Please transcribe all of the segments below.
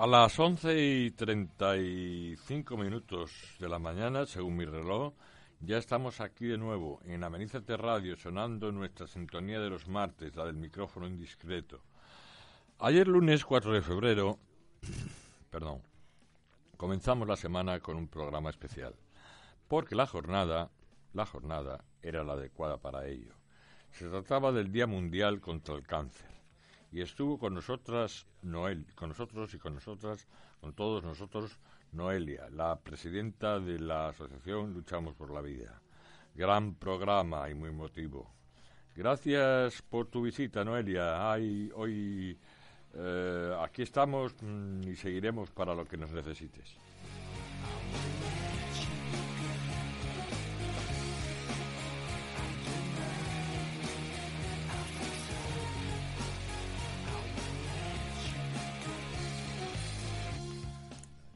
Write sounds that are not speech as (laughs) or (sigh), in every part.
A las once y treinta y cinco minutos de la mañana, según mi reloj, ya estamos aquí de nuevo en Amenízate Radio, sonando nuestra sintonía de los martes, la del micrófono indiscreto. Ayer lunes 4 de febrero, (coughs) perdón, comenzamos la semana con un programa especial, porque la jornada, la jornada era la adecuada para ello. Se trataba del Día Mundial contra el Cáncer y estuvo con nosotras Noel, con nosotros y con nosotras, con todos nosotros Noelia, la presidenta de la asociación Luchamos por la Vida. Gran programa y muy emotivo. Gracias por tu visita, Noelia. hoy eh, aquí estamos mm, y seguiremos para lo que nos necesites.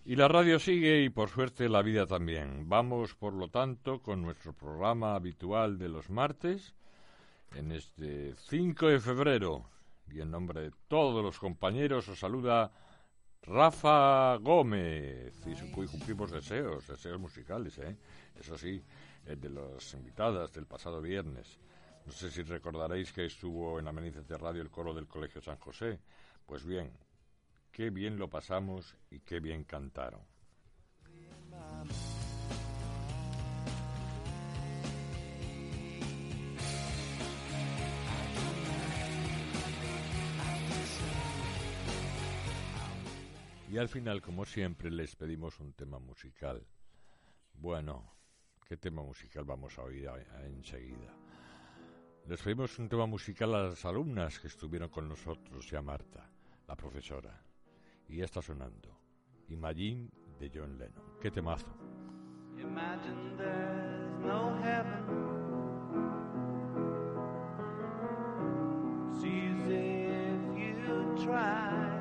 Y la radio sigue y por suerte la vida también. Vamos, por lo tanto, con nuestro programa habitual de los martes, en este 5 de febrero. Y en nombre de todos los compañeros os saluda Rafa Gómez. Y cumplimos deseos, deseos musicales, ¿eh? Eso sí, de las invitadas del pasado viernes. No sé si recordaréis que estuvo en Amenizas de Radio el coro del Colegio San José. Pues bien, qué bien lo pasamos y qué bien cantaron. Y al final, como siempre, les pedimos un tema musical. Bueno, ¿qué tema musical vamos a oír enseguida? Les pedimos un tema musical a las alumnas que estuvieron con nosotros y a Marta, la profesora y está sonando Imagine de John Lennon. ¡Qué temazo! Imagine there's no heaven. See if you try.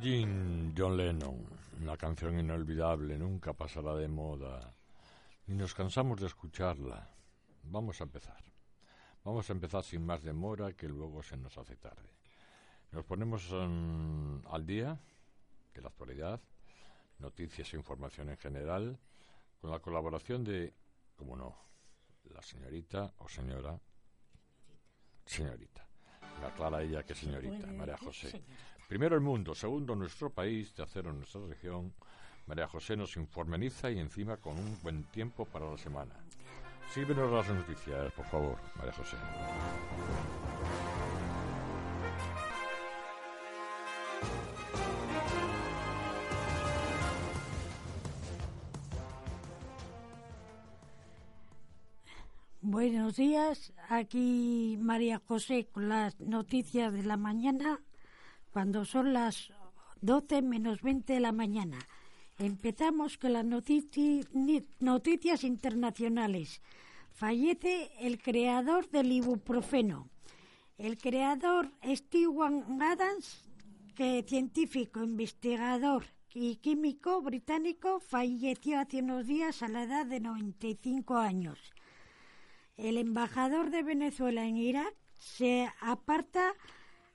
Imagine John Lennon, una canción inolvidable, nunca pasará de moda, ni nos cansamos de escucharla. Vamos a empezar. Vamos a empezar sin más demora, que luego se nos hace tarde. Nos ponemos al día de la actualidad, noticias e información en general, con la colaboración de, como no, la señorita o señora, señorita. Me aclara ella que señorita, María José. Primero el mundo, segundo nuestro país, tercero nuestra región. María José nos informeniza y encima con un buen tiempo para la semana. Síguenos las noticias, por favor, María José. Buenos días, aquí María José con las noticias de la mañana, cuando son las 12 menos 20 de la mañana. Empezamos con las noticias internacionales. Fallece el creador del ibuprofeno. El creador Stephen Adams, que científico, investigador y químico británico, falleció hace unos días a la edad de 95 años el embajador de Venezuela en Irak se aparta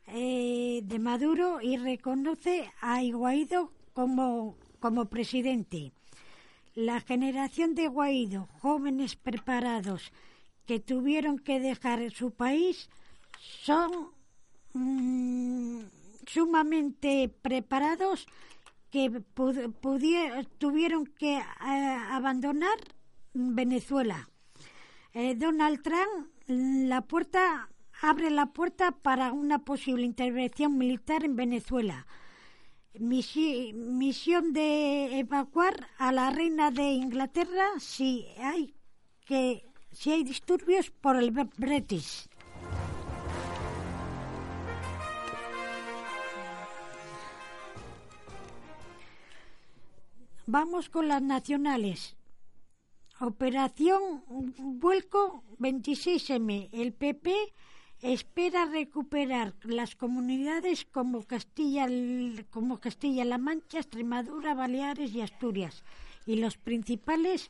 eh, de Maduro y reconoce a Guaidó como, como presidente. La generación de Guaidó, jóvenes preparados que tuvieron que dejar su país, son mm, sumamente preparados que tuvieron que eh, abandonar Venezuela eh, Donald Trump la puerta abre la puerta para una posible intervención militar en Venezuela. misión de evacuar a la reina de Inglaterra si hay que si hay disturbios por el Brexit. Vamos con las nacionales. Operación Vuelco 26M. El PP espera recuperar las comunidades como Castilla, como Castilla-La Mancha, Extremadura, Baleares y Asturias y los principales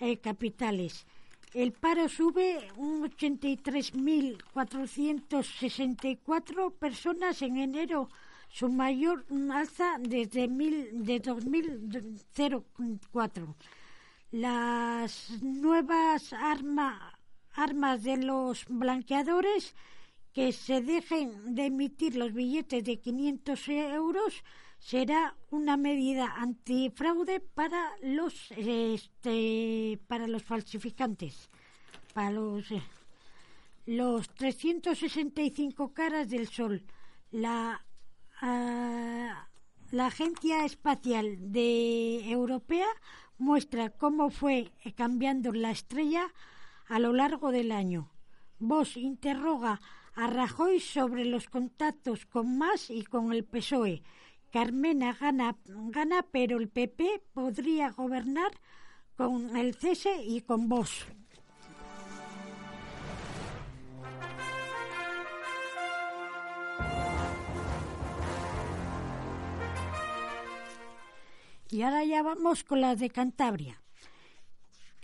eh, capitales. El paro sube un 83.464 personas en enero, su mayor alza desde mil, de 2004 las nuevas armas de los blanqueadores que se dejen de emitir los billetes de 500 euros será una medida antifraude para los este, para los falsificantes para los eh, los 365 caras del sol. La ah, la agencia espacial de europea muestra cómo fue cambiando la estrella a lo largo del año. Vos interroga a Rajoy sobre los contactos con Mas y con el PSOE. Carmena gana, gana pero el PP podría gobernar con el cese y con vos. Y ahora ya vamos con las de Cantabria.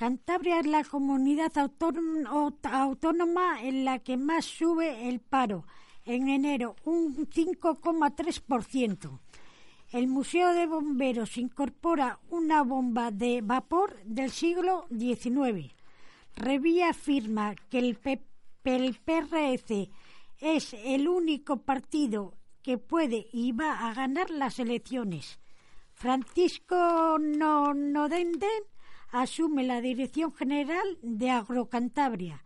Cantabria es la comunidad autónoma en la que más sube el paro. En enero, un 5,3%. El Museo de Bomberos incorpora una bomba de vapor del siglo XIX. Revía afirma que el, PRC es el único partido que puede y va a ganar las elecciones. Francisco Nodenden asume la dirección general de Agrocantabria.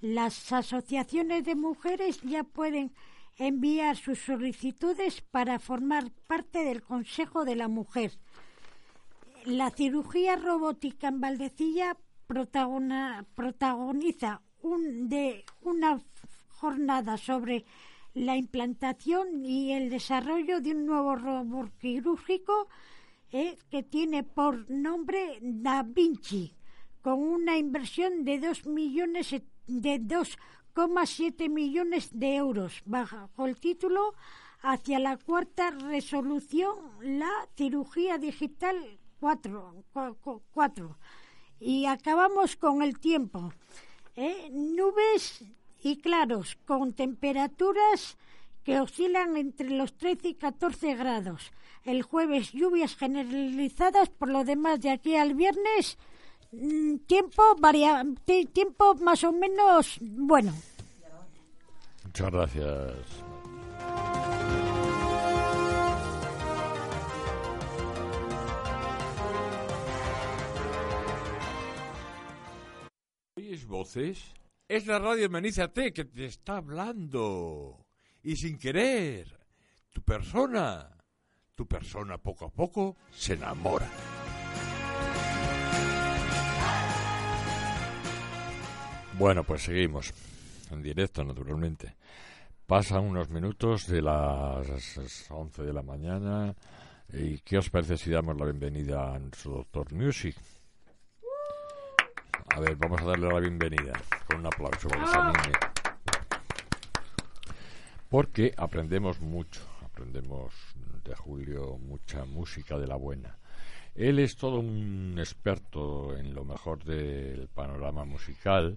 Las asociaciones de mujeres ya pueden enviar sus solicitudes para formar parte del Consejo de la Mujer. La cirugía robótica en Valdecilla protagoniza una jornada sobre la implantación y el desarrollo de un nuevo robot quirúrgico eh, que tiene por nombre Da Vinci, con una inversión de 2 millones de 2,7 millones de euros bajo el título hacia la cuarta resolución la cirugía digital 4, 4. y acabamos con el tiempo eh, nubes y claros con temperaturas que oscilan entre los 13 y 14 grados. El jueves lluvias generalizadas, por lo demás de aquí al viernes mm, tiempo varia, tiempo más o menos bueno. Muchas gracias. ¿Oyes voces? Es la radio Menízate que te está hablando. Y sin querer, tu persona, tu persona poco a poco se enamora. Bueno, pues seguimos en directo, naturalmente. Pasan unos minutos de las 11 de la mañana. ¿Y qué os parece si damos la bienvenida a su Doctor Music? A ver, vamos a darle la bienvenida con un aplauso para Porque aprendemos mucho, aprendemos de Julio mucha música de la buena. Él es todo un experto en lo mejor del panorama musical,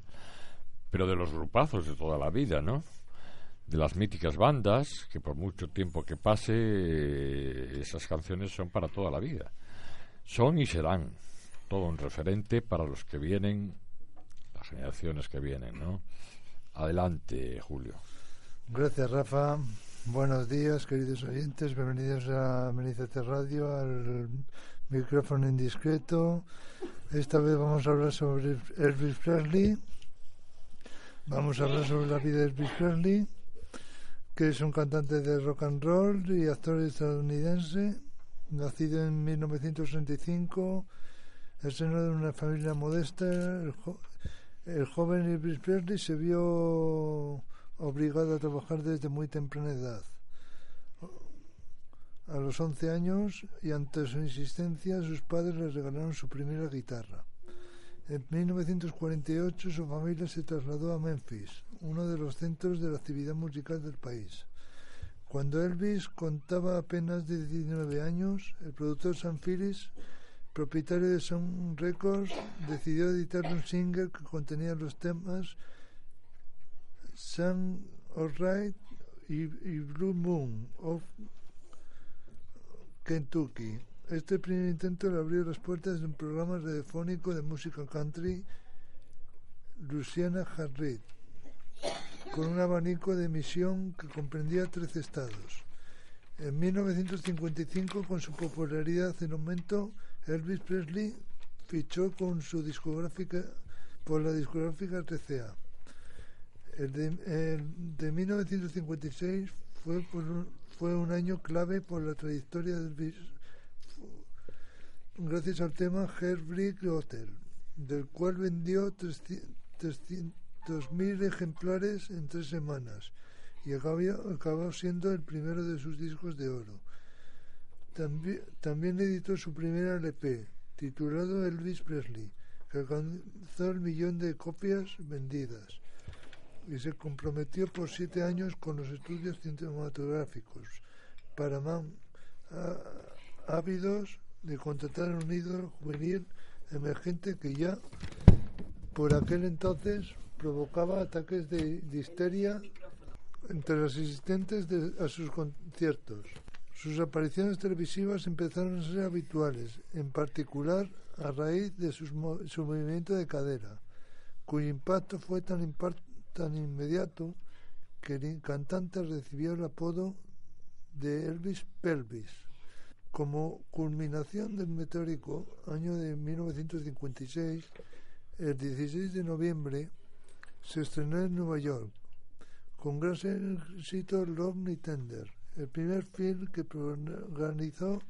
pero de los grupazos de toda la vida, ¿no? De las míticas bandas, que por mucho tiempo que pase, eh, esas canciones son para toda la vida. Son y serán todo un referente para los que vienen, las generaciones que vienen, ¿no? Adelante, Julio. Gracias, Rafa. Buenos días, queridos oyentes. Bienvenidos a Menicete Radio, al micrófono indiscreto. Esta vez vamos a hablar sobre Elvis Presley. Vamos a hablar sobre la vida de Elvis Presley, que es un cantante de rock and roll y actor estadounidense, nacido en 1965 el seno de una familia modesta, el, joven Elvis Presley se vio obligado a trabajar desde muy temprana edad. A los 11 años y ante su insistencia, sus padres le regalaron su primera guitarra. En 1948 su familia se trasladó a Memphis, uno de los centros de la actividad musical del país. Cuando Elvis contaba apenas 19 años, el productor Sam Phillips propietario de Sound Records, decidió editar un single que contenía los temas Sun Alright y, Blue Moon of Kentucky. Este primer intento le abrió las puertas de un programa radiofónico de música country, Luciana Harrit, con un abanico de emisión que comprendía 13 estados. En 1955, con su popularidad en aumento, Elvis Presley fichó con su discográfica por la discográfica TCA. El de, 1956 fue, un, fue un año clave por la trayectoria de Elvis, gracias al tema Heartbreak Hotel, del cual vendió 300.000 ejemplares en tres semanas y acabó siendo el primero de sus discos de oro. También, editó su primer LP, titulado Elvis Presley, que alcanzó el millón de copias vendidas y se comprometió por siete años con los estudios cinematográficos. Paramount, ávidos de contratar a un ídolo juvenil emergente que ya por aquel entonces provocaba ataques de, histeria entre los asistentes a sus conciertos. Sus apariciones televisivas empezaron a ser habituales, en particular a raíz de su movimiento de cadera, cuyo impacto fue tan, tan inmediato que el cantante recibió el apodo de Elvis Pelvis. Como culminación del meteórico año de 1956, el 16 de noviembre se estrenó en Nueva York, con gran éxito Love Tender, el primer film que protagonizó,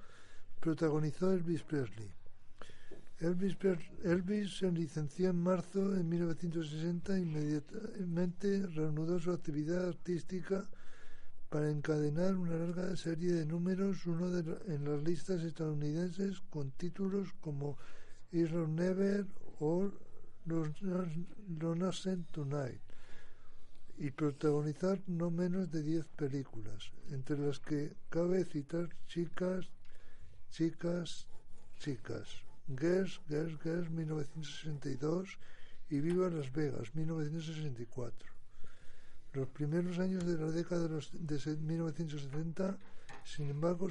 protagonizó Elvis Presley. Elvis, Elvis se licenció en marzo de 1960 e inmediatamente reanudó su actividad artística para encadenar una larga serie de números uno en las listas estadounidenses con títulos como Is Never o Don't Tonight y protagonizar no menos de 10 películas, entre las que cabe citar Chicas, Chicas, Chicas, Girls, Girls, Girls 1962 y Viva Las Vegas 1964. Los primeros años de la década de, los, de 1970, sin embargo,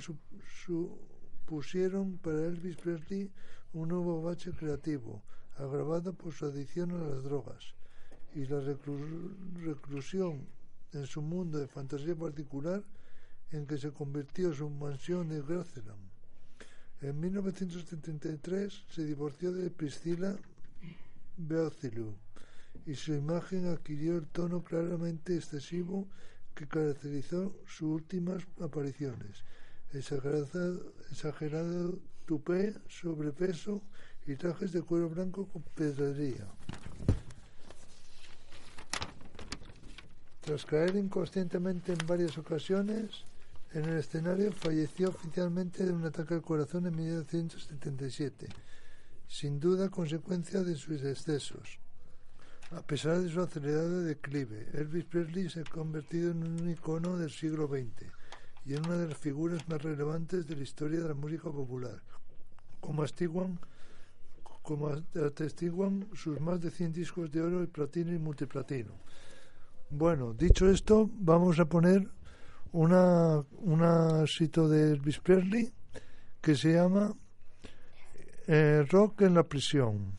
supusieron para Elvis Presley un nuevo bache creativo, agravado por su adicción a las drogas y la reclusión en su mundo de fantasía particular en que se convirtió su mansión de Graceland. En 1973 se divorció de Priscilla Beothilou y su imagen adquirió el tono claramente excesivo que caracterizó sus últimas apariciones. Exagerado, exagerado tupé, sobrepeso y trajes de cuero blanco con pedrería. Tras caer inconscientemente en varias ocasiones, en el escenario falleció oficialmente de un ataque al corazón en 1977, sin duda consecuencia de sus excesos. A pesar de su acelerado declive, Elvis Presley se ha convertido en un icono del siglo XX y en una de las figuras más relevantes de la historia de la música popular, como atestiguan, sus más de 100 discos de oro y platino y multiplatino. Bueno, dicho esto, vamos a poner una, una sitio de Elvis Presley que se llama eh, Rock en la prisión.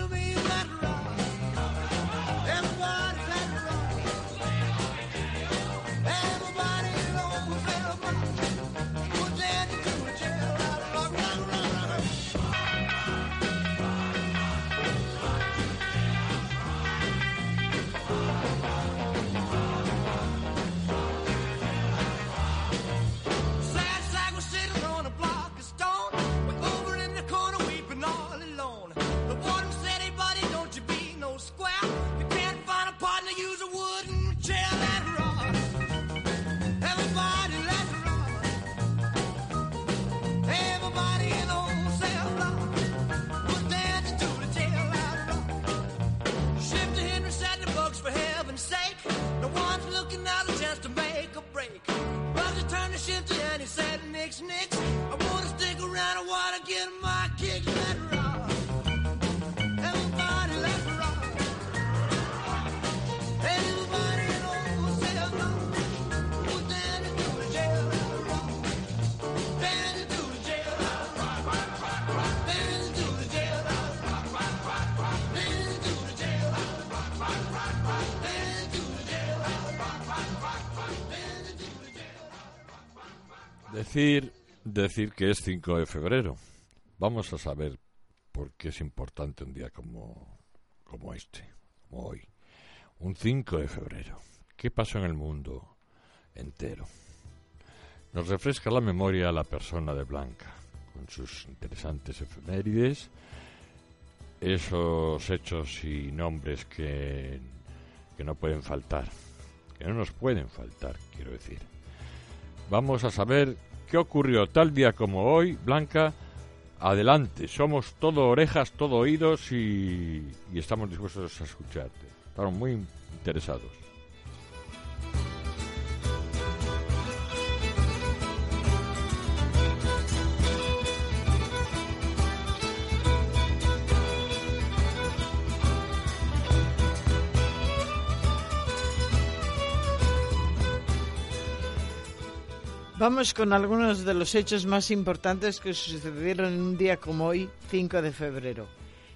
Decir, decir que es 5 de febrero. Vamos a saber por qué es importante un día como, como este, como hoy. Un 5 de febrero. ¿Qué pasó en el mundo entero? Nos refresca la memoria la persona de Blanca, con sus interesantes efemérides, esos hechos y nombres que, que no pueden faltar, que no nos pueden faltar, quiero decir. Vamos a saber qué ocurrió tal día como hoy, Blanca. Adelante, somos todo orejas, todo oídos y, estamos dispuestos a escucharte. Estamos muy interesados. Vamos con algunos de los hechos más importantes que sucedieron en un día como hoy, 5 de febrero.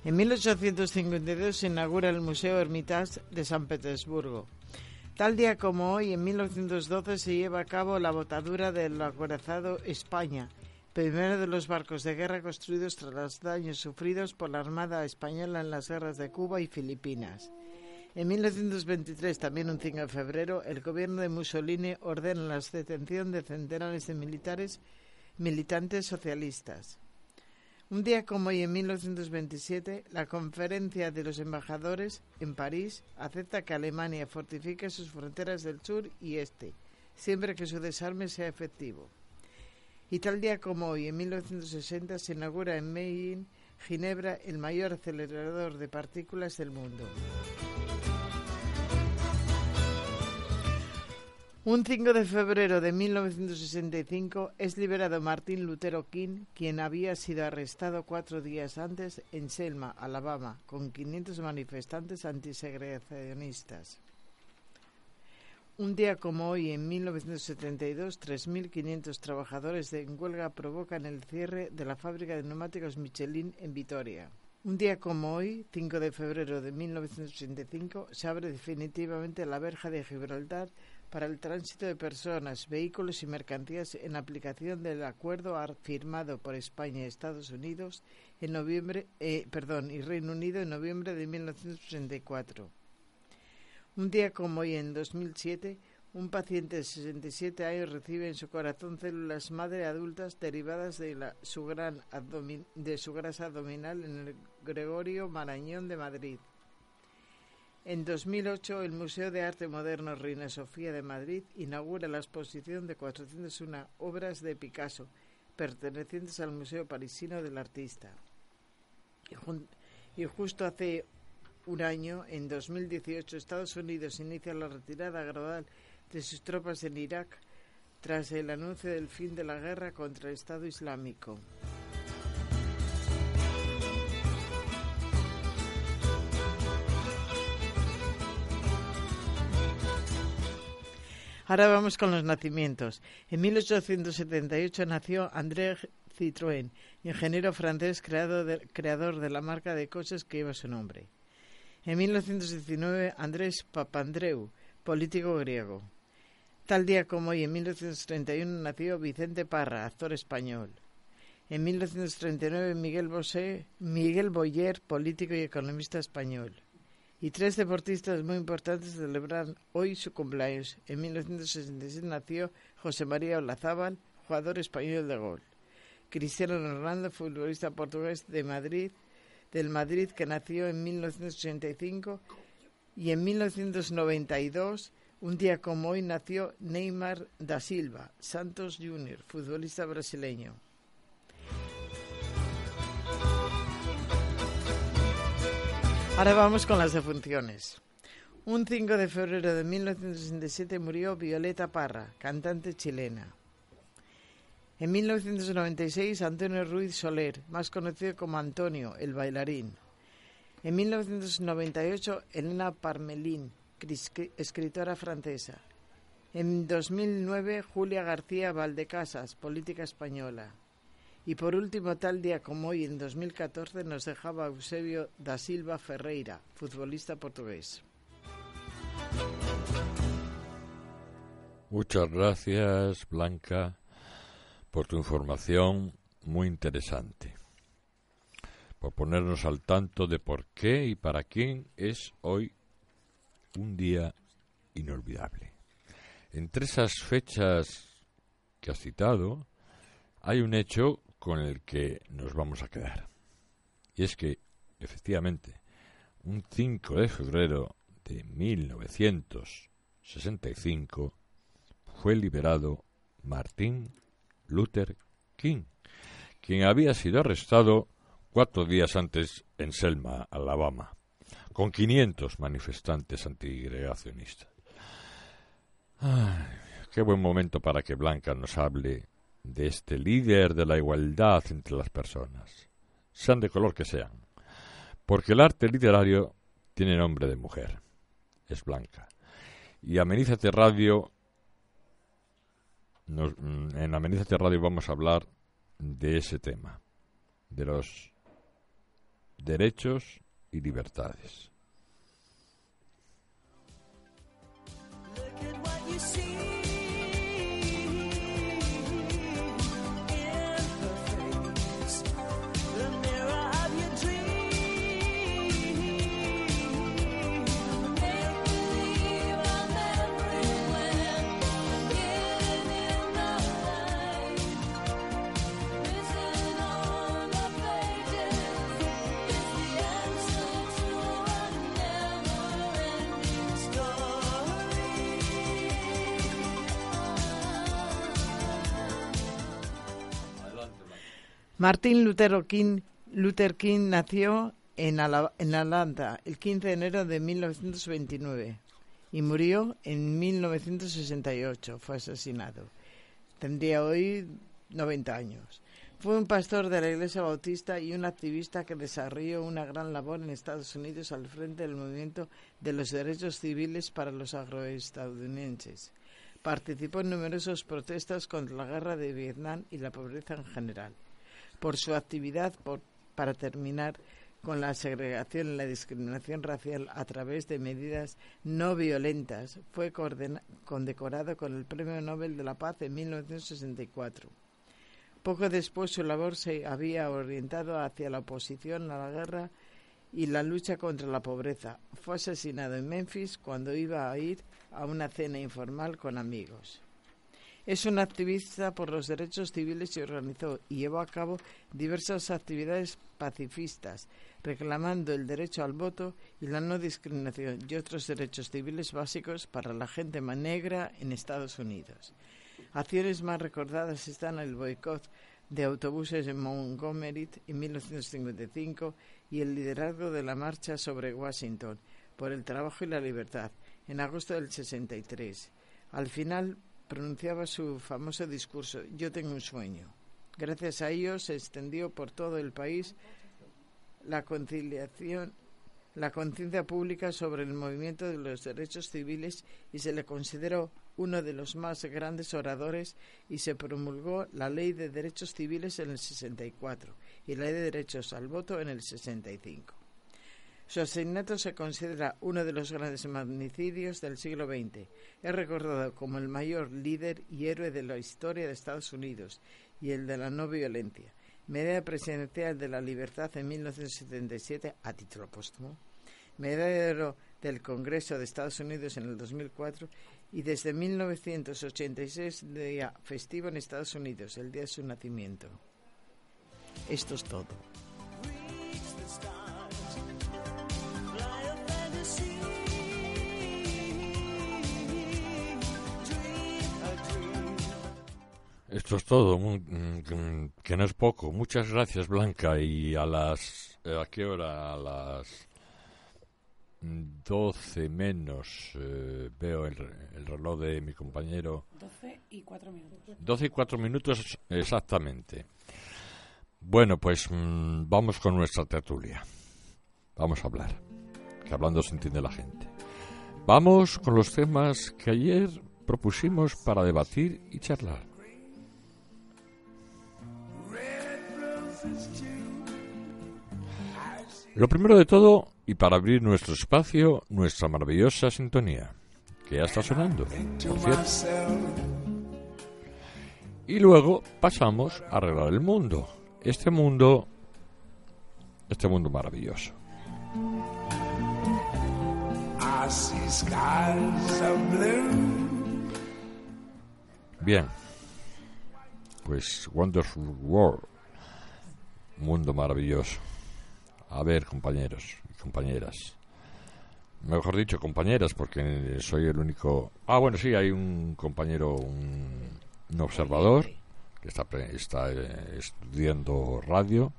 En 1852 se inaugura el Museo Hermitage de San Petersburgo. Tal día como hoy, en 1912, se lleva a cabo la botadura del acorazado España, primero de los barcos de guerra construidos tras los daños sufridos por la Armada Española en las guerras de Cuba y Filipinas. En 1923, también un 5 de febrero, el gobierno de Mussolini ordena la detención de centenares de militares militantes socialistas. Un día como hoy, en 1927, la Conferencia de los Embajadores en París acepta que Alemania fortifique sus fronteras del sur y este, siempre que su desarme sea efectivo. Y tal día como hoy, en 1960, se inaugura en Medellín, Ginebra, el mayor acelerador de partículas del mundo. Un 5 de febrero de 1965 es liberado Martin Lutero King, quien había sido arrestado cuatro días antes en Selma, Alabama, con 500 manifestantes antisegregacionistas. Un día como hoy, en 1972, 3.500 trabajadores de huelga provocan el cierre de la fábrica de neumáticos Michelin en Vitoria. Un día como hoy, 5 de febrero de 1985, se abre definitivamente la verja de Gibraltar para el tránsito de personas, vehículos y mercancías en aplicación del acuerdo firmado por España y Estados Unidos en noviembre, eh, y Reino Unido en noviembre de 1984. Un día como hoy, en 2007, un paciente de 67 años recibe en su corazón células madre adultas derivadas de, la, su, de su grasa abdominal en el Gregorio Marañón de Madrid. En 2008, el Museo de Arte Moderno Reina Sofía de Madrid inaugura la exposición de 401 obras de Picasso, pertenecientes al Museo Parisino del Artista. Y, justo hace un año, en 2018, Estados Unidos inicia la retirada gradual de sus tropas en Irak tras el anuncio del fin de la guerra contra el Estado Islámico. Ahora vamos con los nacimientos. En 1878 nació André Citroën, ingeniero francés creador de la marca de coches que lleva su nombre. En 1919, Andrés Papandreou, político griego. Tal día como hoy, en 1931, nació Vicente Parra, actor español. En 1939, Miguel, Miguel Boyer, político y economista español. Y tres deportistas muy importantes celebran hoy su cumpleaños. En 1967 nació José María Olazábal, jugador español de gol. Cristiano Ronaldo, futbolista portugués de Madrid, del Madrid que nació en 1985 y en 1992, un día como hoy, nació Neymar da Silva, Santos Junior, futbolista brasileño. Ahora vamos con las defunciones. Un 5 de febrero de 1967 murió Violeta Parra, cantante chilena. En 1996, Antonio Ruiz Soler, más conocido como Antonio, el bailarín. En 1998, Elena Parmelín, escritora francesa. En 2009, Julia García Valdecasas, política española. Y por último, tal día como hoy, en 2014, nos dejaba Eusebio da Silva Ferreira, futbolista portugués. Muchas gracias, Blanca, por tu información muy interesante, por ponernos al tanto de por qué y para quién es hoy un día inolvidable. Entre esas fechas que has citado, hay un hecho con el que nos vamos a quedar. Y es que, efectivamente, un 5 de febrero de 1965 fue liberado Martin Luther King, quien había sido arrestado cuatro días antes en Selma, Alabama, con 500 manifestantes antigregacionistas. qué buen momento para que Blanca nos hable de este líder de la igualdad entre las personas, sean de color que sean, porque el arte literario tiene nombre de mujer, es blanca. Y Amenízate Radio, mm, en Amenízate Radio vamos a hablar de ese tema, de los derechos y libertades. Martín Lutero King, Luther King nació en, en Atlanta el 15 de enero de 1929 y murió en 1968. Fue asesinado. Tendría hoy 90 años. Fue un pastor de la Iglesia Bautista y un activista que desarrolló una gran labor en Estados Unidos al frente del movimiento de los derechos civiles para los agroestadounidenses. Participó en numerosas protestas contra la guerra de Vietnam y la pobreza en general. Por su actividad para terminar con la segregación y la discriminación racial a través de medidas no violentas, fue condecorado con el Premio Nobel de la Paz en 1964. Poco después su labor se había orientado hacia la oposición a la guerra y la lucha contra la pobreza. Fue asesinado en Memphis cuando iba a ir a una cena informal con amigos. Es un activista por los derechos civiles y organizó y llevó a cabo diversas actividades pacifistas, reclamando el derecho al voto y la no discriminación y otros derechos civiles básicos para la gente negra en Estados Unidos. Acciones más recordadas están el boicot de autobuses en Montgomery en 1955 y el liderazgo de la marcha sobre Washington por el trabajo y la libertad en agosto del 63. Al final pronunciaba su famoso discurso Yo tengo un sueño. Gracias a ello se extendió por todo el país la conciliación la conciencia pública sobre el movimiento de los derechos civiles y se le consideró uno de los más grandes oradores y se promulgó la Ley de Derechos Civiles en el 64 y la Ley de Derechos al Voto en el 65. Su asesinato se considera uno de los grandes magnicidios del siglo XX. Es recordado como el mayor líder y héroe de la historia de Estados Unidos y el de la no violencia. Medalla presidencial de la libertad en 1977 a título póstumo. Medallero del Congreso de Estados Unidos en el 2004 y desde 1986 día festivo en Estados Unidos, el día de su nacimiento. Esto es todo. Esto es todo, mm, que no es poco. Muchas gracias, Blanca. Y a las... Eh, ¿A qué hora? A las 12 menos eh, veo el, reloj de mi compañero. 12 y 4 minutos. 12 y 4 minutos exactamente. Bueno, pues mm, vamos con nuestra tertulia. Vamos a hablar. Que hablando se entiende la gente. Vamos con los temas que ayer propusimos para debatir y charlar. Lo primero de todo, y para abrir nuestro espacio, nuestra maravillosa sintonía, que ya está sonando, Y luego pasamos a arreglar el mundo. Este mundo, este mundo maravilloso. Bien, pues Wonderful World mundo maravilloso. A ver, compañeros y compañeras. Mejor dicho, compañeras, porque soy el único. Ah, bueno, sí, hay un compañero, un, observador, que está, está eh, estudiando radio.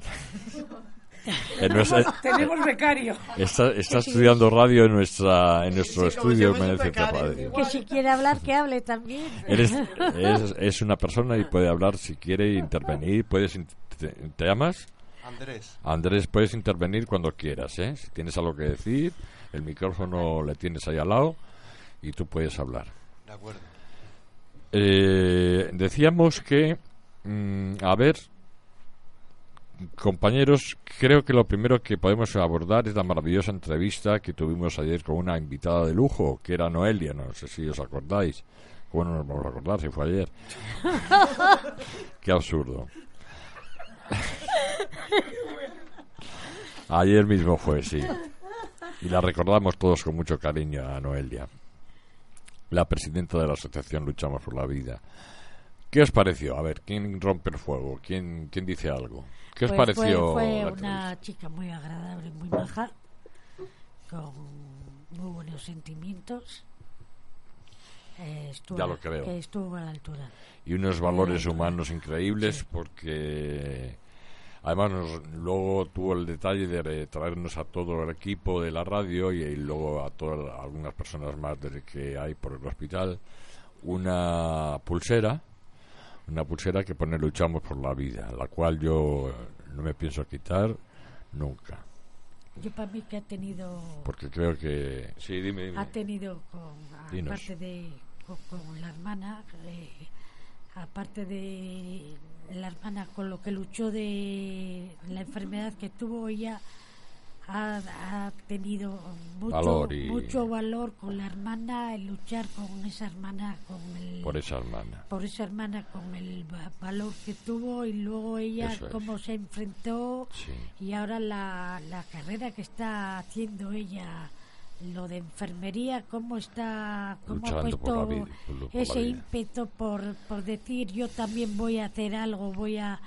(laughs) Tenemos becario. Está, está estudiando radio en nuestra en nuestro estudio Radio. Que si quiere hablar, que hable también. es, es, una persona y puede hablar si quiere intervenir. Puedes ¿Te, llamas? Andrés. Andrés, puedes intervenir cuando quieras, ¿eh? Si tienes algo que decir, el micrófono le tienes ahí al lado y tú puedes hablar. De acuerdo. Eh, decíamos que, mm, a ver, compañeros, creo que lo primero que podemos abordar es la maravillosa entrevista que tuvimos ayer con una invitada de lujo, que era Noelia, no sé si os acordáis. Bueno, nos vamos a acordar si fue ayer. (laughs) Qué absurdo. (laughs) Ayer mismo fue, sí. Y la recordamos todos con mucho cariño a Noelia, la presidenta de la Asociación Luchamos por la Vida. ¿Qué os pareció? A ver, ¿quién rompe el fuego? ¿Quién, quién dice algo? ¿Qué os pues pareció? Fue, una chica muy agradable, muy baja, con muy buenos sentimientos. Eh, estuvo, Ya lo creo. que estuvo a la altura. y unos valores humanos increíbles porque además nos- luego tuvo el detalle de traernos a todo el equipo de la radio y, y luego a todas algunas personas más desde que hay por el hospital. Una pulsera una pulsera que pone luchamos por la vida la cual yo no me pienso quitar nunca. Yo para mí que ha tenido porque creo que sí dime, dime. ha tenido con aparte de con, con la hermana eh, aparte de la hermana con lo que luchó de la enfermedad que tuvo ella ha, ha tenido mucho Valor y- mucho valor con la hermana el luchar con esa hermana con el por esa hermana por esa hermana con el va- valor que tuvo y luego ella Eso es. cómo se enfrentó sí y ahora la, la carrera que está haciendo ella, lo de enfermería, cómo está, cómo ha Luchando puesto por por ese ímpetu por, por decir yo también voy a hacer algo, voy a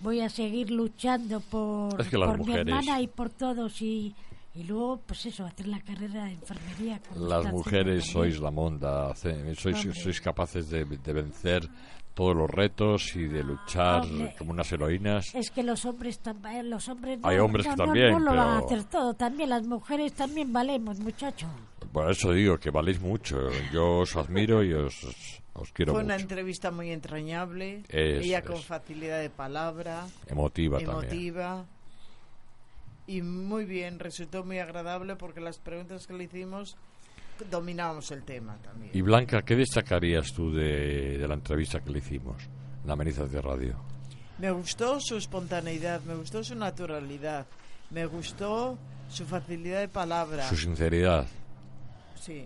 voy a seguir luchando por, Es que las por mi hermana y por todos y, y luego pues eso, hacer la carrera de enfermería. Las mujeres sois la monda, sois, sois capaces de, de vencer todos los retos y de luchar Hombre. como unas heroínas. Es que los hombres también, los hombres no, Hay hombres no, que no- también, no lo van a pero- hacer todo, también las mujeres también valemos, muchacho. Por eso digo que valéis mucho. Yo os admiro y os, os quiero Fue una mucho. entrevista muy entrañable. Eso ella con es. facilidad de palabra, Emotiva también. Y muy bien, resultó muy agradable porque las preguntas que le hicimos dominábamos el tema también. Y Blanca, ¿qué destacarías tú de, de la entrevista que le hicimos en la Menizas de Radio? Me gustó su espontaneidad, me gustó su naturalidad, me gustó su facilidad de palabra. Su sinceridad. Sí.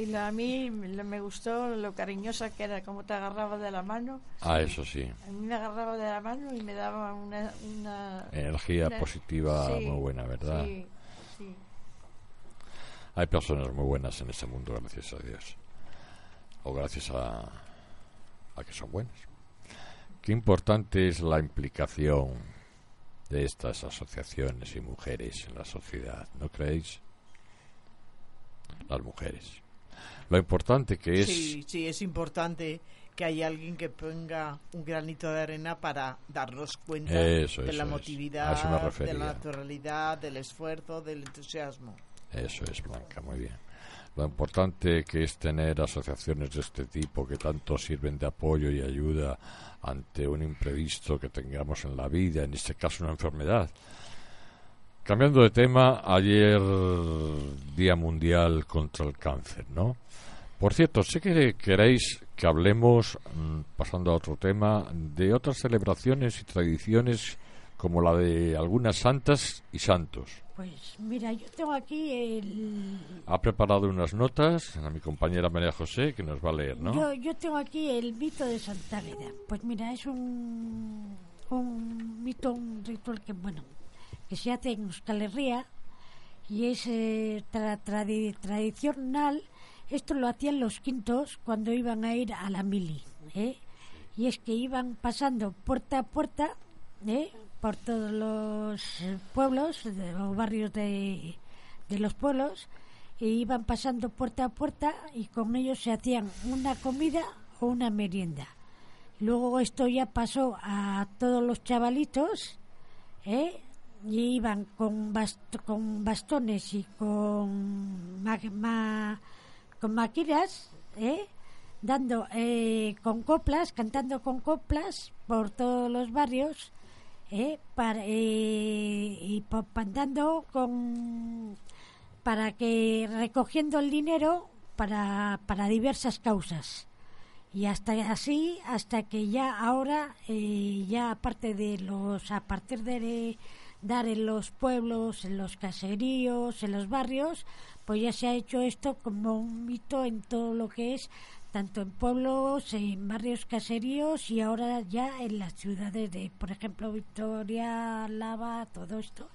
Y a mí me gustó lo cariñosa que era, como te agarraba de la mano. Ah, eso sí. A mí me agarraba de la mano y me daba una... una Energía una- positiva sí, muy buena, ¿verdad? Sí, sí. Hay personas muy buenas en este mundo, gracias a Dios. O gracias a, a que son buenas. Qué importante es la implicación de estas asociaciones y mujeres en la sociedad, ¿no creéis? Las mujeres. Lo importante que es... Sí, sí, es importante que haya alguien que ponga un granito de arena para darnos cuenta Eso, de eso la motividad, de la naturalidad, del esfuerzo, del entusiasmo. Eso es, Blanca, muy bien. Lo importante que es tener asociaciones de este tipo que tanto sirven de apoyo y ayuda ante un imprevisto que tengamos en la vida, en este caso una enfermedad. Cambiando de tema, ayer Día Mundial contra el Cáncer, ¿no? Por cierto, sé que queréis que hablemos, mm, pasando a otro tema, de otras celebraciones y tradiciones como la de algunas santas y santos. Pues mira, yo tengo aquí el, Ha preparado unas notas a mi compañera María José que nos va a leer, ¿no? Yo, yo tengo aquí el mito de Santa Águeda. Pues mira, es un, un mito, un ritual que, bueno, que se hace en Euskal Herria y es eh, tra- tradi- tradicional. Esto lo hacían los quintos cuando iban a ir a la mili, ¿eh? Y es que iban pasando puerta a puerta, ¿eh? Por todos los pueblos de- o barrios de, los pueblos e iban pasando puerta a puerta y con ellos se hacían una comida o una merienda. Luego esto ya pasó a todos los chavalitos. Y iban con, con bastones y con, ma- ma- con maquiras, ¿eh? Dando eh, con coplas, cantando con coplas por todos los barrios, ¿eh? Para, eh, y dando con para que recogiendo el dinero para, para diversas causas y hasta así hasta que ya ahora eh, ya aparte de los a partir de dar en los pueblos en los caseríos en los barrios pues ya se ha hecho esto como un mito en todo lo que es tanto en pueblos en barrios caseríos y ahora ya en las ciudades de por ejemplo Victoria Lava todo esto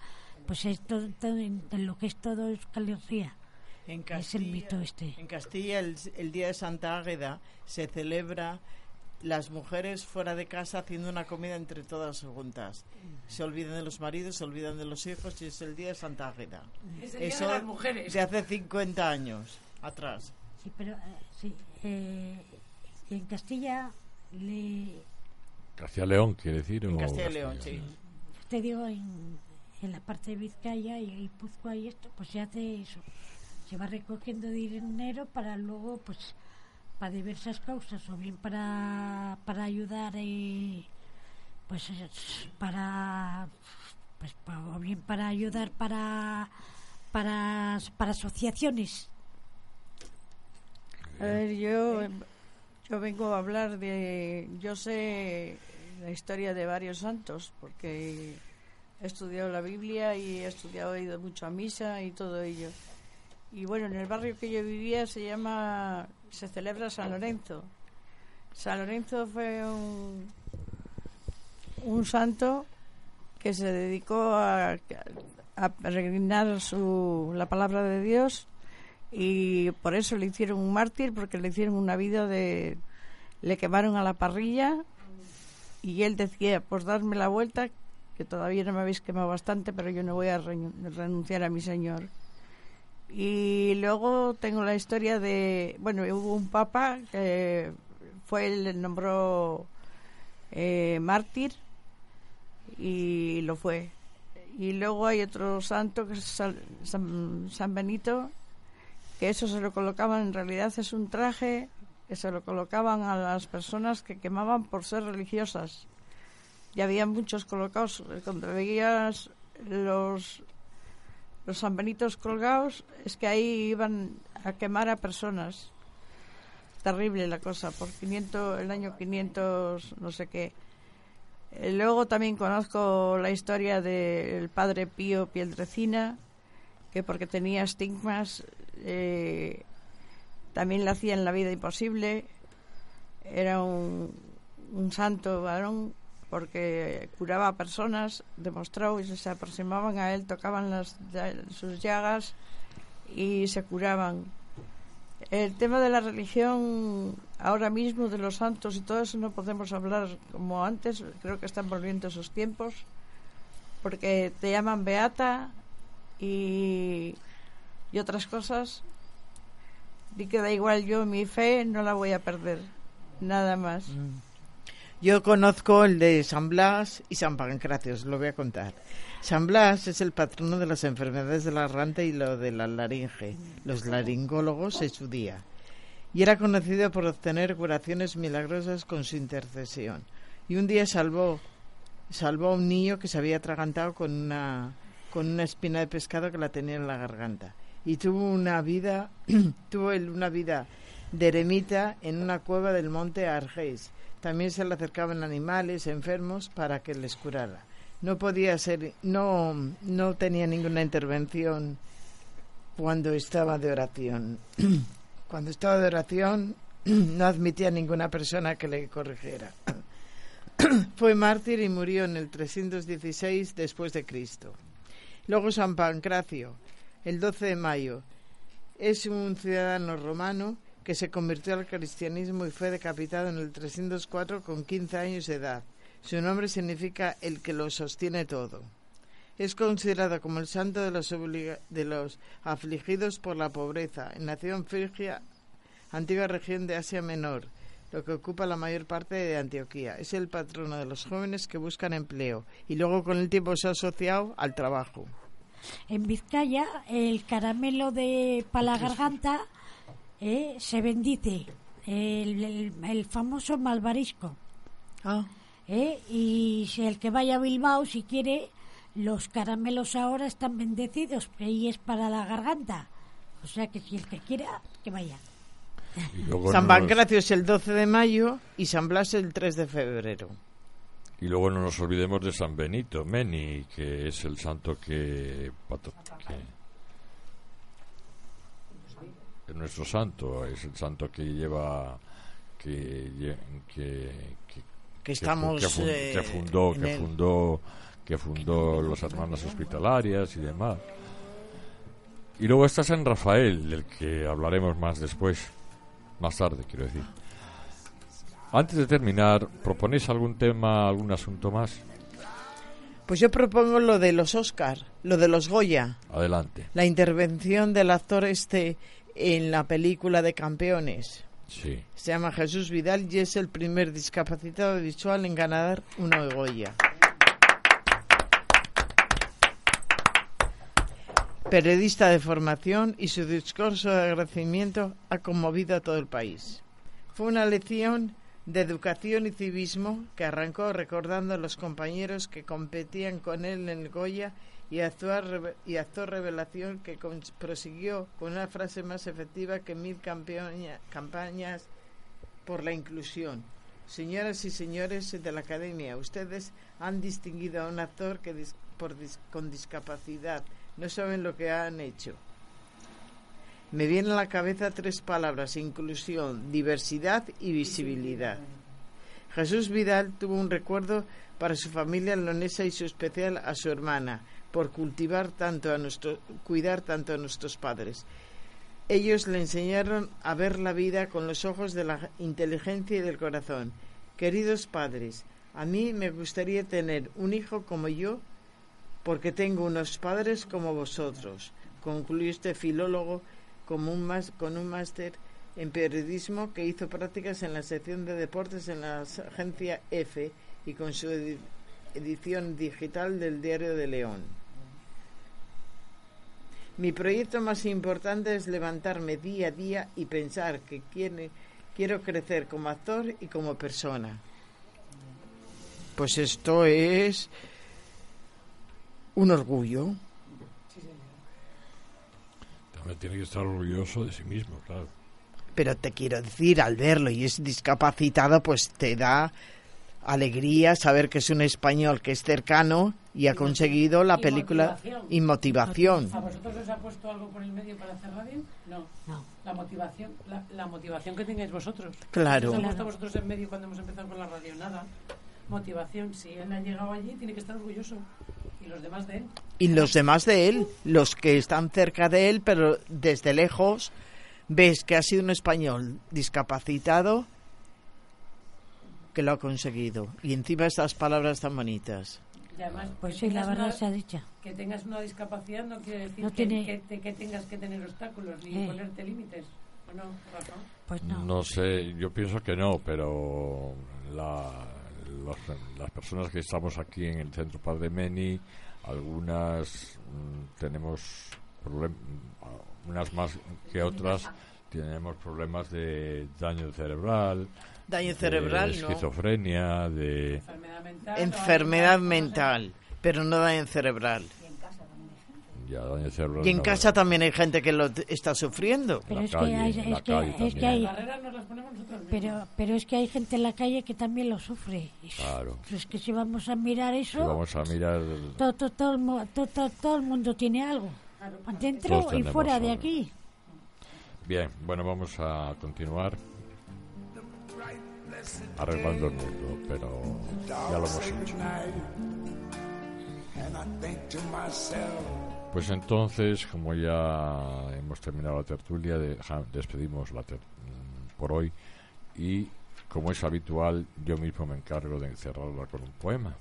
pues es todo, todo en, en lo que es todo Euskal Herria. En es el mito este. en Castilla el, el día de Santa Águeda se celebra las mujeres fuera de casa haciendo una comida entre todas juntas. Se olvidan de los maridos, se olvidan de los hijos y es el día de Santa Águeda. Eso de hace 50 años atrás. Sí, pero eh, sí, eh, en Castilla le Castilla León, quiere decir. En Castilla León, sí. te digo en, en la parte de Vizcaya y Guipúzcoa y esto, pues se hace eso. Se va recogiendo dinero para luego, pues, para diversas causas, o bien para, para ayudar, eh, pues, es- para, pues, o bien para ayudar para, para, para asociaciones. A ver, yo, yo vengo a hablar de. Yo sé la historia de varios santos, porque he estudiado la Biblia y he estudiado, he ido mucho a misa y todo ello. Y bueno, en el barrio que yo vivía se llama. Se celebra San Lorenzo. San Lorenzo fue un, un santo que se dedicó a, a peregrinar su, la palabra de Dios y por eso le hicieron un mártir porque le hicieron una vida de le quemaron a la parrilla y él decía por darme la vuelta que todavía no me habéis quemado bastante pero yo no voy a renunciar a mi señor y luego tengo la historia de bueno hubo un papa que fue le nombró eh, mártir y lo fue y luego hay otro santo que es San- San- Benito que eso se lo colocaban, en realidad es un traje que se lo colocaban a las personas que quemaban por ser religiosas. Y había muchos colocados, cuando veías los, los sanbenitos colgados, es que ahí iban a quemar a personas. Terrible la cosa, por 500, el año 500, no sé qué. Eh, Luego también conozco la historia del padre Pío Pieldrecina, que porque tenía estigmas eh, también le hacían la vida imposible. Era un, un santo varón porque curaba a personas, demostró y se aproximaban a él, tocaban las, sus llagas y se curaban. El tema de la religión ahora mismo, de los santos y todo eso, no podemos hablar como antes, creo que están volviendo esos tiempos, porque te llaman beata y, y otras cosas. Y que da igual, yo mi fe no la voy a perder, nada más. Yo conozco el de San Blas y San Pancracio, os lo voy a contar. San Blas es el patrono de las enfermedades de la garganta y lo de la laringe. Los laringólogos es su día. Y era conocido por obtener curaciones milagrosas con su intercesión. Y un día salvó, salvó a un niño que se había atragantado con una, con una espina de pescado que la tenía en la garganta. Y tuvo una vida, (clears throat) tuvo una vida de eremita en una cueva del monte Argés. También se le acercaban animales enfermos para que les curara. No podía ser, no, no tenía ninguna intervención cuando estaba de oración. (clears throat) Cuando estaba de oración (clears throat) no admitía ninguna persona que le corrigiera. (clears throat) Fue mártir y murió en el 316 después de Cristo. Luego San Pancracio, el 12 de mayo, es un ciudadano romano que se convirtió al cristianismo y fue decapitado en el 304 con 15 años de edad. Su nombre significa el que lo sostiene todo. Es considerado como el santo de los, obliga- de los afligidos por la pobreza. Nació en Frigia, antigua región de Asia Menor, lo que ocupa la mayor parte de Antioquía. Es el patrono de los jóvenes que buscan empleo y luego con el tiempo se ha asociado al trabajo. En Vizcaya, el caramelo de para la garganta eh, se bendice, el, el- el famoso malvarisco. Ah, ¿eh? Y si el que vaya a Bilbao, si quiere, los caramelos ahora están bendecidos y es para la garganta. O sea que si el que quiera, que vaya. San no Pancracio es el 12 de mayo y San Blas el 3 de febrero. y luego no nos olvidemos de San Benito, Meni, que es el santo que, que es nuestro santo, es el santo que lleva que que, que, Que fu- estamos que, eh, que fundó que fundó que fundó las hermanas hospitalarias y demás. Y luego está San Rafael del que hablaremos más después más tarde quiero decir. Antes de terminar proponéis algún tema algún asunto más Pues yo propongo lo de los Oscar, lo de los Goya, adelante. La intervención del actor este en la película de Campeones. Sí. Se llama Jesús Vidal y es el primer discapacitado visual en ganar una Goya. Periodista de formación y su discurso de agradecimiento ha conmovido a todo el país. Fue una lección de educación y civismo que arrancó recordando a los compañeros que competían con él en el Goya y, actuar, y actor revelación que prosiguió con una frase más efectiva que mil campañas por la inclusión. Señoras y señores de la Academia, ustedes han distinguido a un actor que con discapacidad. No saben lo que han hecho. Me vienen a la cabeza tres palabras, inclusión, diversidad y visibilidad. Jesús Vidal tuvo un recuerdo para su familia leonesa y su especial a su hermana, por cultivar tanto a nuestro, cuidar tanto a nuestros padres. Ellos le enseñaron a ver la vida con los ojos de la inteligencia y del corazón. Queridos padres, a mí me gustaría tener un hijo como yo, porque tengo unos padres como vosotros, concluyó este filólogo con un máster en periodismo que hizo prácticas en la sección de deportes en la agencia EFE y con su edición digital del Diario de León. Mi proyecto más importante es levantarme día a día y pensar que quiero crecer como actor y como persona. Pues esto es un orgullo tiene que estar orgulloso de sí mismo, claro. Pero te quiero decir, al verlo y es discapacitado, pues te da alegría saber que es un español que es cercano y ha conseguido la película y motivación. ¿A vosotros os ha puesto algo por el medio para hacer radio? No. no. La motivación, la, motivación que tengáis vosotros. Claro. ¿Os ha puesto a vosotros en medio cuando hemos empezado con la radio? Nada. Motivación. Si él ha llegado allí, tiene que estar orgulloso. ¿Y los demás de él? Y los demás de él, los que están cerca de él, pero desde lejos, ves que ha sido un español discapacitado que lo ha conseguido. Y encima estas palabras tan bonitas. pues sí, la verdad se ha dicho. Que tengas una discapacidad no quiere decir que, tengas que tener obstáculos ni ponerte límites. no, Pues no. No sé, yo pienso que no, pero la, las personas que estamos aquí en el Centro Padre Meni, algunas mm, tenemos problemas, unas más que otras, tenemos problemas de daño cerebral, daño cerebral, de esquizofrenia, de enfermedad mental, enfermedad mental, pero no daño cerebral. Y en casa también hay gente que lo está sufriendo. Pero es, que hay, pero, pero es que hay gente en la calle que también lo sufre. Claro. Es que si vamos a mirar eso, vamos a mirar todo, todo, todo, todo, el mundo tiene algo, dentro y fuera de aquí. Bien, bueno, vamos a continuar arreglando el mundo, pero ya lo hemos hecho. Pues entonces, como ya hemos terminado la tertulia, despedimos la mm, por hoy y, como es habitual, yo mismo me encargo de encerrarla con un poema,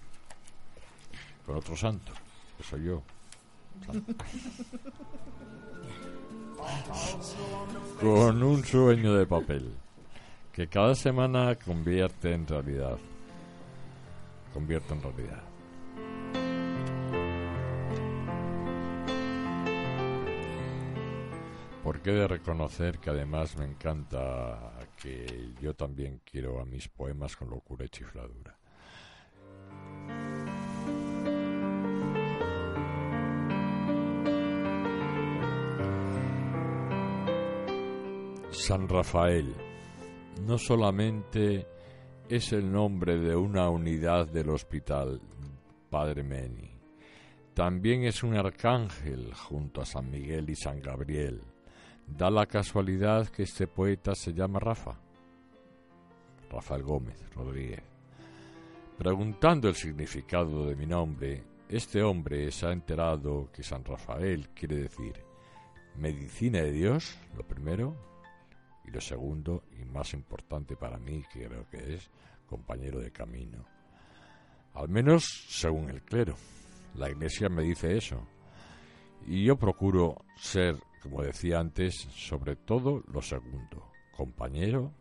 con otro santo, que soy yo. (laughs) con un sueño de papel que cada semana convierte en realidad. Convierte en realidad. Porque he de reconocer que además me encanta que yo también quiero a mis poemas con locura y chifladura. San Rafael no solamente es el nombre de una unidad del hospital Padre Meni, también es un arcángel junto a San Miguel y San Gabriel Da la casualidad que este poeta se llama Rafa, Rafael Gómez Rodríguez. Preguntando el significado de mi nombre, este hombre se ha enterado que San Rafael quiere decir medicina de Dios, lo primero, y lo segundo, y más importante para mí, que creo que es compañero de camino. Al menos según el clero. La iglesia me dice eso. Y yo procuro ser como decía antes, sobre todo lo segundo, compañero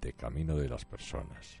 de camino de las personas.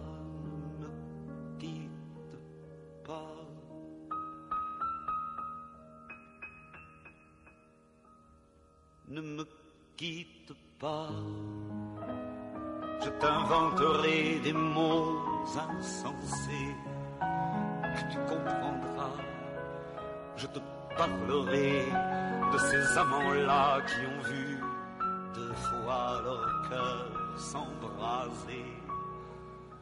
Ne me quitte pas, je t'inventerai des mots insensés que tu comprendras. Je te parlerai de ces amants-là qui ont vu deux fois leur cœur s'embraser.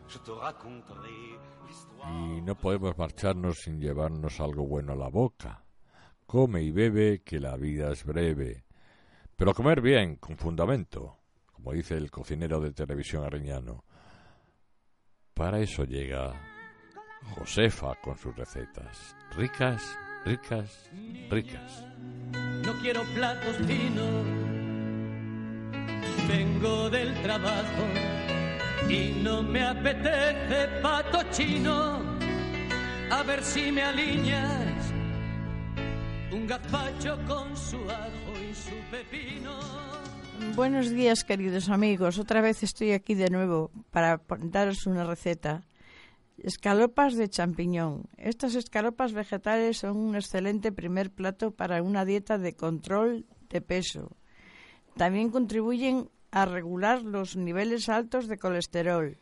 Je te raconterai l'histoire. Y no podemos marcharnos sin llevarnos algo bueno a la boca. Come y bebe, que la vida es breve. Pero comer bien, con fundamento, como dice el cocinero de televisión ariñano. Para eso llega Josefa con sus recetas. Ricas, ricas, ricas. No quiero platos finos, vengo del trabajo y no me apetece pato chino. A ver si me alineas un gazpacho con su ajo. Buenos días, queridos amigos. Otra vez estoy aquí de nuevo para daros una receta. Escalopas de champiñón. Estas escalopas vegetales son un excelente primer plato para una dieta de control de peso. También contribuyen a regular los niveles altos de colesterol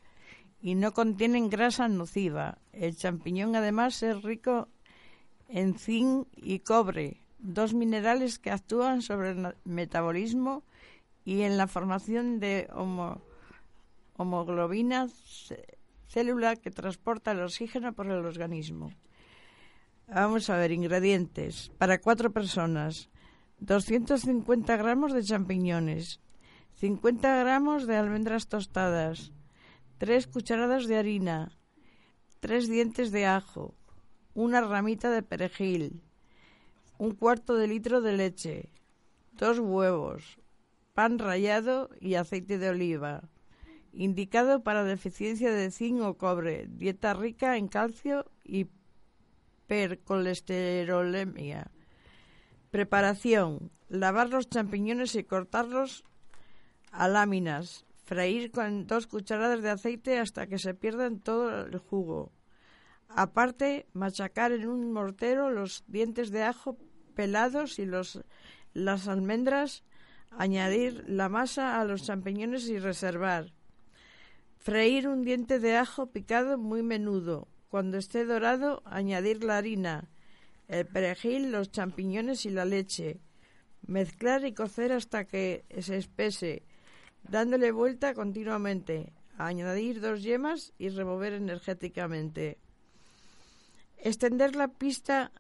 y no contienen grasa nociva. El champiñón además es rico en zinc y cobre, dos minerales que actúan sobre el metabolismo y en la formación de homo- homoglobina, célula que transporta el oxígeno por el organismo. Vamos a ver, ingredientes. Para cuatro personas, 250 gramos de champiñones, 50 gramos de almendras tostadas, 3 cucharadas de harina, 3 dientes de ajo, una ramita de perejil, un cuarto de litro de leche, dos huevos, pan rallado y aceite de oliva. Indicado para deficiencia de zinc o cobre, dieta rica en calcio y percolesterolemia. Preparación. Lavar los champiñones y cortarlos a láminas. Freír con dos cucharadas de aceite hasta que se pierdan todo el jugo. Aparte, machacar en un mortero los dientes de ajo pelados y los, las almendras, añadir la masa a los champiñones y reservar. Freír un diente de ajo picado muy menudo. Cuando esté dorado, añadir la harina, el perejil, los champiñones y la leche. Mezclar y cocer hasta que se espese, dándole vuelta continuamente. Añadir dos yemas y remover energéticamente. Extender la pista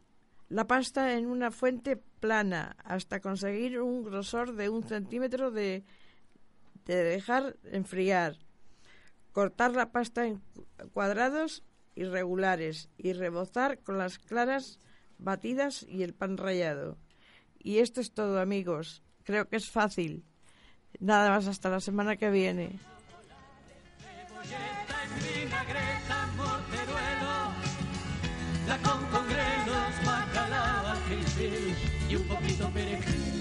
la pasta en una fuente plana hasta conseguir un grosor de un centímetro de, de dejar enfriar. Cortar la pasta en cuadrados irregulares y rebozar con las claras batidas y el pan rallado. Y esto es todo, amigos. Creo que es fácil. Nada más hasta la semana que viene. Perejil.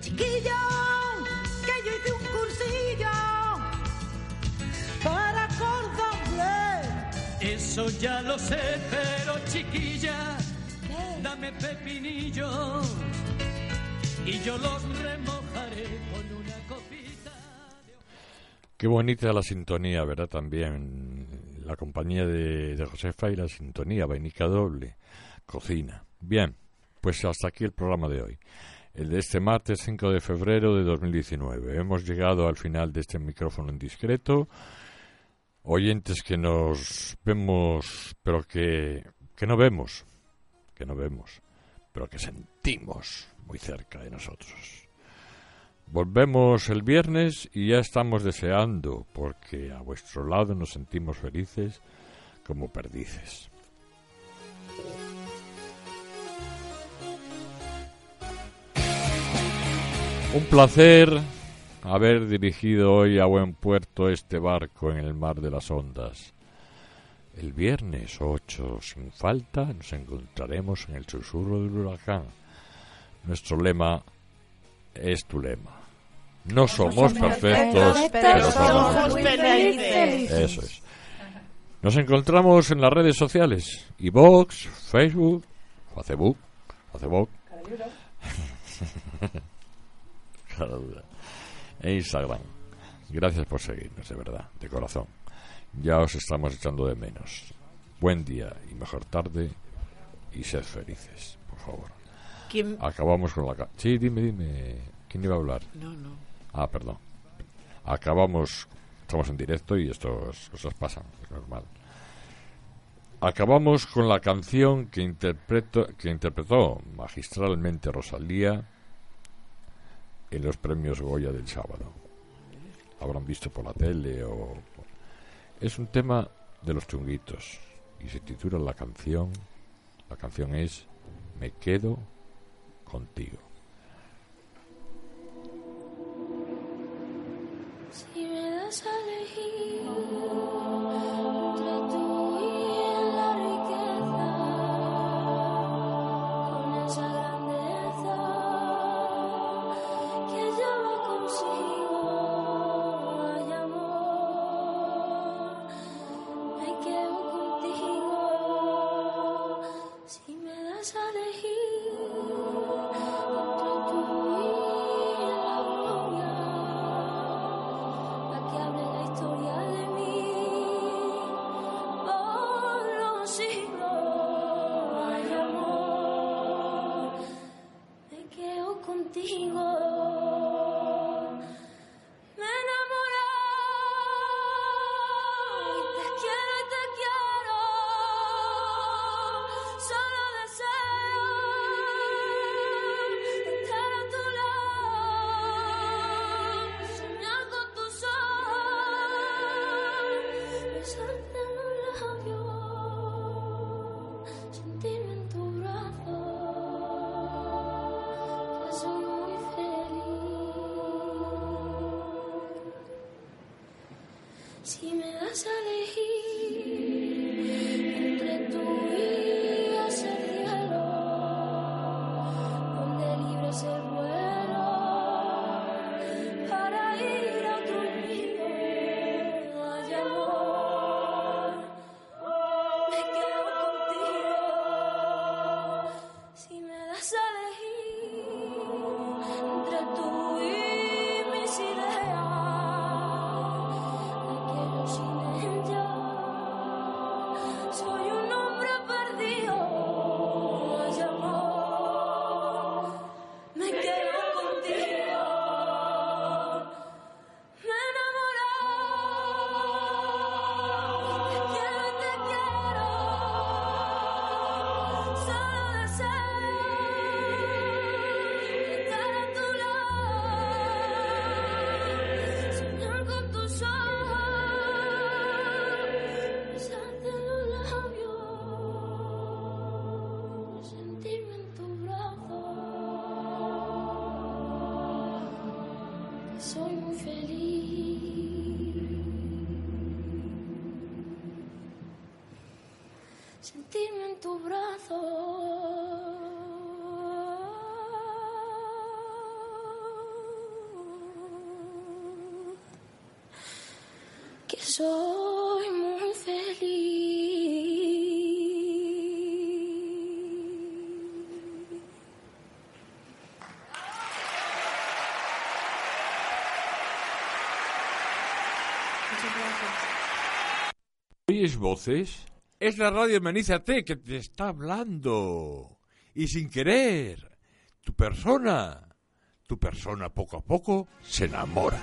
Chiquillo, que yo hice un cursillo para cordón. Eso ya lo sé, pero chiquilla, dame pepinillos y yo los remojaré con una copita. Qué bonita la sintonía, ¿verdad? También la compañía de, de Josefa y la sintonía, vainica doble, cocina. Bien, pues hasta aquí el programa de hoy. El de este martes 5 de febrero de 2019. Hemos llegado al final de este micrófono en discreto. Oyentes que nos vemos, pero que, que no vemos, que no vemos, pero que sentimos muy cerca de nosotros. Volvemos el viernes y ya estamos deseando, porque a vuestro lado nos sentimos felices como perdices. Un placer haber dirigido hoy a buen puerto este barco en el mar de las ondas. El viernes 8, sin falta, nos encontraremos en el susurro del huracán. Nuestro lema es tu lema. No somos perfectos, pero somos felices. Eso es. Nos encontramos en las redes sociales. iVox, Facebook, Facebook, Facebook. (laughs) Cada duda. E Instagram. Gracias por seguirnos, de verdad, de corazón. Ya os estamos echando de menos. Buen día y mejor tarde y sed felices, por favor. ¿Quién? Acabamos con la... ca- Sí, dime, dime. ¿Quién iba a hablar? No, no. Ah, perdón. Acabamos, estamos en directo y estas cosas pasan, es normal. Acabamos con la canción que, interpreto, que interpretó magistralmente Rosalía en los premios Goya del sábado. Habrán visto por la tele o... Es un tema de los chunguitos y se titula la canción, la canción es Me quedo contigo. ¿Oyes voces? Es la radio Menízate que te está hablando. Y sin querer, tu persona, tu persona poco a poco se enamora.